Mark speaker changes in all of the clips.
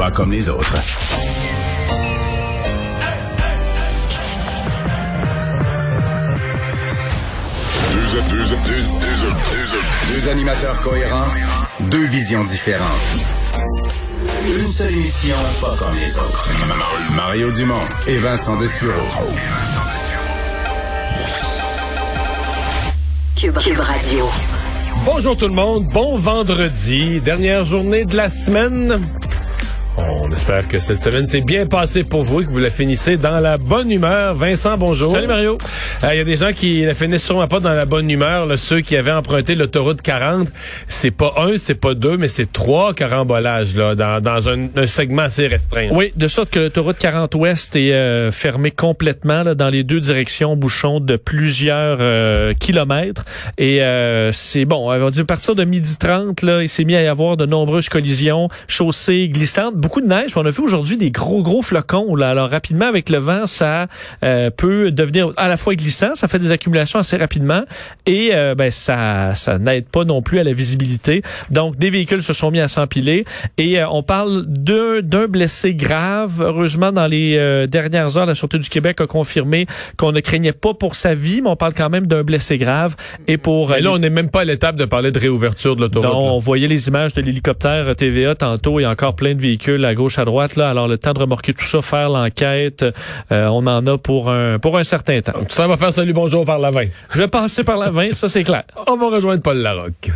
Speaker 1: Pas comme les autres. Deux animateurs cohérents, deux visions différentes. Une seule émission, pas comme les autres. Mario Dumont et Vincent Dessureau.
Speaker 2: Cube, Radio.
Speaker 3: Bonjour tout le monde, bon vendredi, dernière journée de la semaine. On espère que cette semaine s'est bien passée pour vous et que vous la finissez dans la bonne humeur. Vincent, bonjour.
Speaker 4: Salut Mario.
Speaker 3: Il euh, y a des gens qui la finissent sûrement pas dans la bonne humeur. Là, ceux qui avaient emprunté l'autoroute 40, c'est pas un, c'est pas deux, mais c'est trois carambolages là, dans, dans un, un, segment assez restreint.
Speaker 4: Oui, de sorte que l'autoroute 40 Ouest est euh, fermée complètement là, dans les deux directions, bouchons de plusieurs euh, kilomètres. Et c'est bon, on va dire à partir de midi 30, là, il s'est mis à y avoir de nombreuses collisions, chaussées glissantes, beaucoup de neige. On a vu aujourd'hui des gros, gros flocons. Là. Alors, rapidement, avec le vent, ça euh, peut devenir à la fois glissant, ça fait des accumulations assez rapidement et euh, ben, ça, ça n'aide pas non plus à la visibilité. Donc, des véhicules se sont mis à s'empiler et euh, on parle d'un blessé grave. Heureusement, dans les dernières heures, la Sûreté du Québec a confirmé qu'on ne craignait pas pour sa vie, mais on parle quand même d'un blessé grave. Et pour
Speaker 3: là, on n'est même pas à l'étape de parler de réouverture de l'autoroute.
Speaker 4: On voyait les images de l'hélicoptère TVA tantôt. A encore plein de véhicules à gauche, à droite. Là. Alors, le temps de remorquer tout ça, faire l'enquête, euh, on en a pour un, pour un certain temps.
Speaker 3: tu t'en vas faire salut bonjour par la 20.
Speaker 4: Je vais passer par la 20, ça c'est clair.
Speaker 3: On va rejoindre Paul Larocque.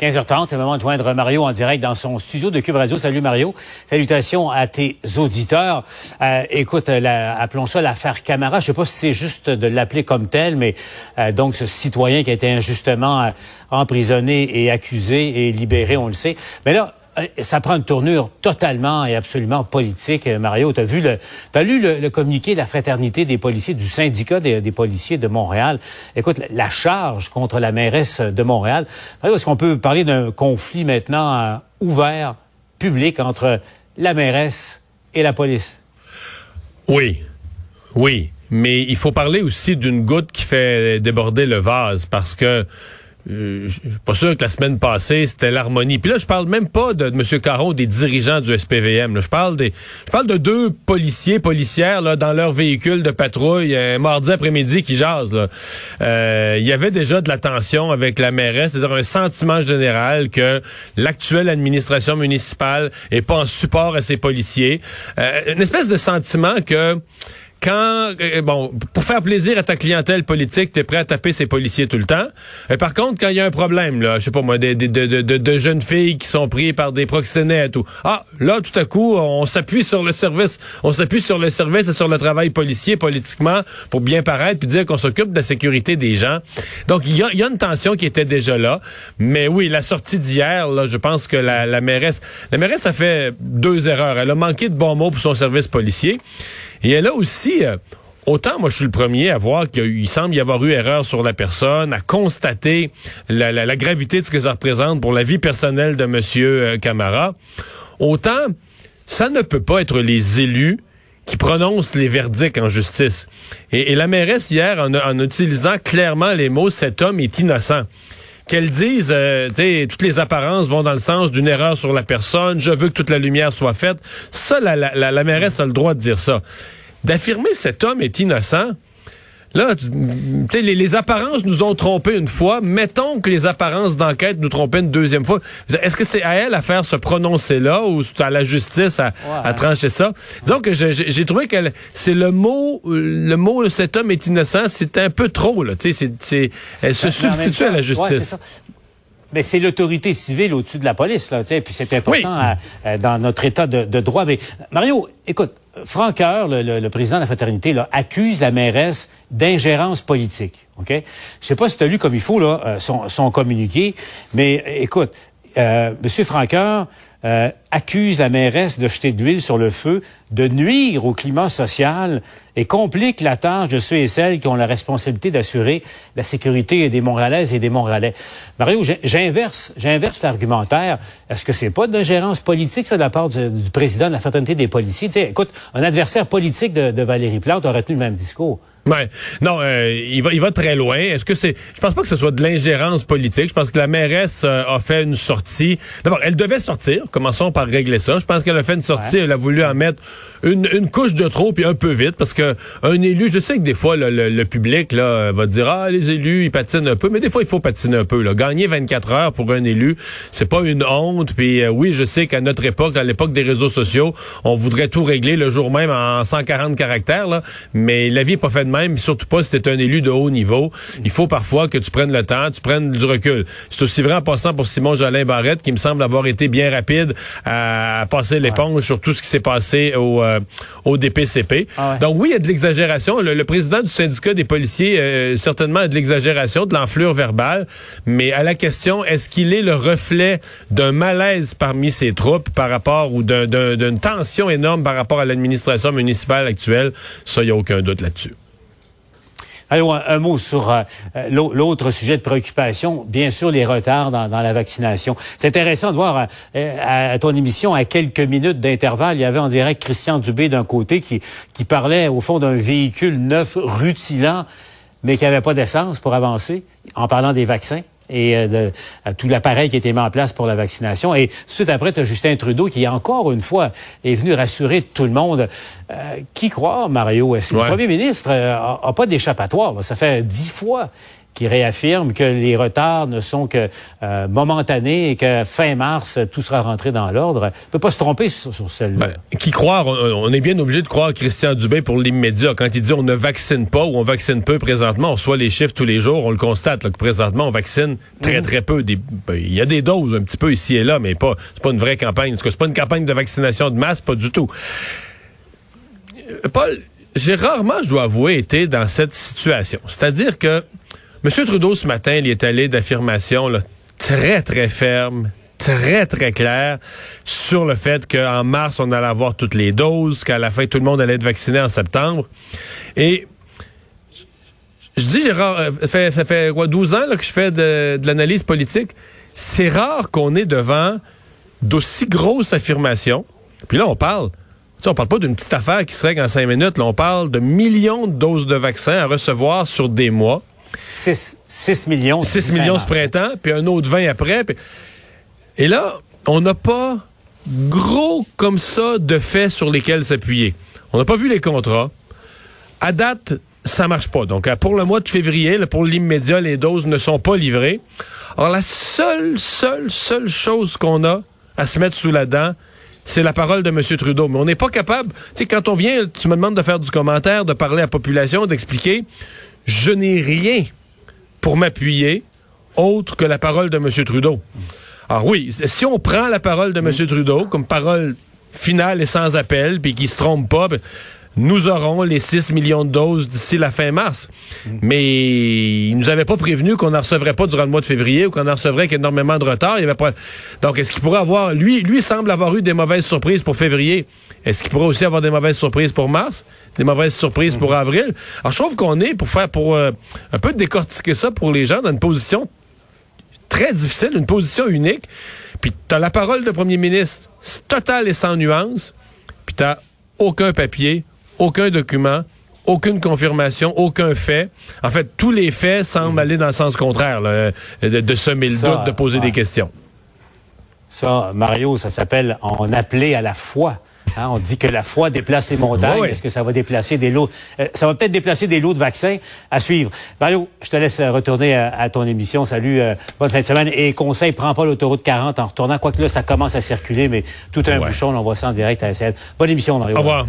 Speaker 5: 15h30, c'est le moment de joindre Mario en direct dans son studio de Cube Radio. Salut Mario. Salutations à tes auditeurs. Euh, écoute, la, appelons ça l'affaire Camara. Je sais pas si c'est juste de l'appeler comme tel, mais euh, donc ce citoyen qui a été injustement emprisonné et accusé et libéré, on le sait. Mais là, ça prend une tournure totalement et absolument politique. Euh, Mario, tu as vu le, as lu le, communiqué de la fraternité des policiers, du syndicat des, policiers de Montréal? Écoute, la charge contre la mairesse de Montréal. Est-ce qu'on peut parler d'un conflit maintenant euh, ouvert, public entre la mairesse et la police?
Speaker 3: Oui, oui. Mais il faut parler aussi d'une goutte qui fait déborder le vase parce que euh, je suis pas sûr que la semaine passée c'était l'harmonie. Puis là, je parle même pas de, M. Caron, des dirigeants du SPVM. Je parle des, je parle de deux policiers, policières là, dans leur véhicule de patrouille un mardi après-midi qui jasent. Euh, il y avait déjà de la tension avec la mairesse, c'est-à-dire un sentiment général que l'actuelle administration municipale est pas en support à ses policiers. Euh, une espèce de sentiment que quand, euh, bon, pour faire plaisir à ta clientèle politique, t'es prêt à taper ses policiers tout le temps. Et par contre, quand il y a un problème, là, je sais pas moi, de, de, de, de, jeunes filles qui sont prises par des proxénètes ou, ah, là, tout à coup, on s'appuie sur le service, on s'appuie sur le service et sur le travail policier politiquement pour bien paraître puis dire qu'on s'occupe de la sécurité des gens. Donc, il y a, y a, une tension qui était déjà là. Mais oui, la sortie d'hier, là, je pense que la, la mairesse, la mairesse a fait deux erreurs. Elle a manqué de bons mots pour son service policier. Et elle a aussi, euh, autant moi je suis le premier à voir qu'il semble y avoir eu erreur sur la personne, à constater la, gravité de ce que ça représente pour la vie personnelle de Monsieur euh, Camara, autant ça ne peut pas être les élus qui prononcent les verdicts en justice. Et, la mairesse hier, en, utilisant clairement les mots, cet homme est innocent qu'elle dise, euh, toutes les apparences vont dans le sens d'une erreur sur la personne, je veux que toute la lumière soit faite. Ça, la, la, la, mairesse a le droit de dire ça. D'affirmer cet homme est innocent, Là, tu sais, les, les, apparences nous ont trompés une fois. Mettons que les apparences d'enquête nous trompaient une deuxième fois. Est-ce que c'est à elle à faire se prononcer là ou c'est à la justice à, à trancher ça? Disons que j'ai trouvé que c'est le mot, le mot cet homme est innocent, c'est un peu trop, là. Tu sais, c'est, elle se substitue à la justice.
Speaker 5: Mais c'est l'autorité civile au-dessus de la police, là, et puis c'est important dans notre état de, de, droit. Mais Mario, écoute, Franck Coeur, le, président de la fraternité, là, accuse la mairesse d'ingérence politique. Ok? Je sais pas si tu as lu comme il faut là, euh, son, son communiqué, mais écoute, euh, M. Euh, accuse la mairesse de jeter de l'huile sur le feu, de nuire au climat social et complique la tâche de ceux et celles qui ont la responsabilité d'assurer la sécurité des Montréalaises et des Montréalais. Mario, j'inverse, j'inverse l'argumentaire. Est-ce que c'est pas de gérance politique, ça, de la part du, président de la fraternité des policiers? Tu sais, écoute, un adversaire politique de, de Valérie Plante aurait tenu le même discours.
Speaker 3: Ouais. Non, euh, il va il va très loin. Est-ce que c'est je pense pas que ce soit de l'ingérence politique. Je pense que la mairesse euh, a fait une sortie. D'abord, elle devait sortir. Commençons par régler ça. Je pense qu'elle a fait une sortie, elle a voulu en mettre une, une couche de trop puis un peu vite parce que un élu, je sais que des fois le, le, public là va dire ah les élus ils patinent un peu, mais des fois il faut patiner un peu là. Gagner 24 heures pour un élu, c'est pas une honte. Puis euh, oui, je sais qu'à notre époque, à l'époque des réseaux sociaux, on voudrait tout régler le jour même en 140 caractères là, mais la vie est pas faite de même, surtout pas si t'es un élu de haut niveau. Il faut parfois que tu prennes le temps, tu prennes du recul. C'est aussi vrai en passant pour Simon Jolin Barrette, qui me semble avoir été bien rapide à, passer l'éponge sur tout ce qui s'est passé au, euh, au DPCP. Ah Donc oui, il y a de l'exagération. Le, président du syndicat des policiers, euh, certainement, a de l'exagération, de l'enflure verbale. Mais à la question, est-ce qu'il est le reflet d'un malaise parmi ses troupes par rapport ou d'une tension énorme par rapport à l'administration municipale actuelle? Ça, il n'y a aucun doute là-dessus.
Speaker 5: Alors, un, mot sur euh, l'autre sujet de préoccupation, bien sûr, les retards dans, la vaccination. C'est intéressant de voir euh, à, ton émission, à quelques minutes d'intervalle, il y avait en direct Christian Dubé d'un côté qui, qui parlait au fond d'un véhicule neuf rutilant, mais qui n'avait pas d'essence pour avancer, en parlant des vaccins et euh, de, tout l'appareil qui a été mis en place pour la vaccination. Et suite après, tu as Justin Trudeau qui, encore une fois, est venu rassurer tout le monde. Euh, qui croit, Mario? Est-ce que le premier ministre n'a euh, pas d'échappatoire? Ça fait dix fois qui réaffirme que les retards ne sont que euh, momentanés et que fin mars, tout sera rentré dans l'ordre. On peut pas se tromper sur, celle-là.
Speaker 3: Ben, qui croire, on, est bien obligé de croire Christian Dubé pour l'immédiat. Quand il dit on ne vaccine pas ou on vaccine peu présentement, on reçoit les chiffres tous les jours, on le constate là, que présentement on vaccine très mhm. très peu. Ben, il y a des doses un petit peu ici et là, mais pas c'est pas une vraie campagne. C'est pas une campagne de vaccination de masse, pas du tout. Euh, Paul, j'ai rarement, je dois avouer, été dans cette situation. C'est-à-dire que M. Trudeau, ce matin, il est allé d'affirmations très, très fermes, très, très claires sur le fait qu'en mars, on allait avoir toutes les doses, qu'à la fin, tout le monde allait être vacciné en septembre. Et je dis, Gérard, euh, ça fait, ça fait quoi, 12 ans que je fais de, l'analyse politique. C'est rare qu'on est devant d'aussi grosses affirmations. Puis là, on parle. Tu on parle pas d'une petite affaire qui se règle en cinq minutes. Là, on parle de millions de doses de vaccins à recevoir sur des mois.
Speaker 5: 6, millions.
Speaker 3: 6 millions ce printemps, puis un autre 20 après. Et là, on n'a pas gros comme ça de faits sur lesquels s'appuyer. On n'a pas vu les contrats. À date, ça marche pas. Donc, pour le mois de février, pour l'immédiat, les doses ne sont pas livrées. Alors, la seule, seule, seule chose qu'on a à se mettre sous la dent, c'est la parole de M. Trudeau. Mais on n'est pas capable. Tu sais, quand on vient, tu me demandes de faire du commentaire, de parler à la population, d'expliquer je n'ai rien pour m'appuyer autre que la parole de M. Trudeau. Alors oui, si on prend la parole de M. Trudeau comme parole finale et sans appel, puis qu'il se trompe pas, ben, nous aurons les 6 millions de doses d'ici la fin mars. Mais il nous avait pas prévenu qu'on n'en recevrait pas durant le mois de février ou qu'on en recevrait qu'énormément de retard. Il y avait pas... Donc, est-ce qu'il pourrait avoir... Lui, lui semble avoir eu des mauvaises surprises pour février. Est-ce qu'il pourrait aussi avoir des mauvaises surprises pour mars? Des mauvaises surprises pour avril? Alors, je trouve qu'on est, pour faire, pour euh, un peu décortiquer ça pour les gens, dans une position très difficile, une position unique. Puis, tu as la parole de premier ministre totale et sans nuance. Puis, tu aucun papier, aucun document, aucune confirmation, aucun fait. En fait, tous les faits semblent aller dans le sens contraire, de, semer le doute, de poser des questions.
Speaker 5: Ça, Mario, ça s'appelle en appeler à la foi. Hein, on dit que la foi déplace les montagnes. Est-ce que ça va déplacer des lots? Euh, ça va peut-être déplacer des lots de vaccins à suivre. Mario, je te laisse retourner à, ton émission. Salut, euh, bonne fin de semaine. Et conseil, prends pas l'autoroute 40 en retournant. Quoique là, ça commence à circuler, mais tout un bouchon, on voit ça en direct à la scène. Bonne émission, Mario.
Speaker 3: Au revoir.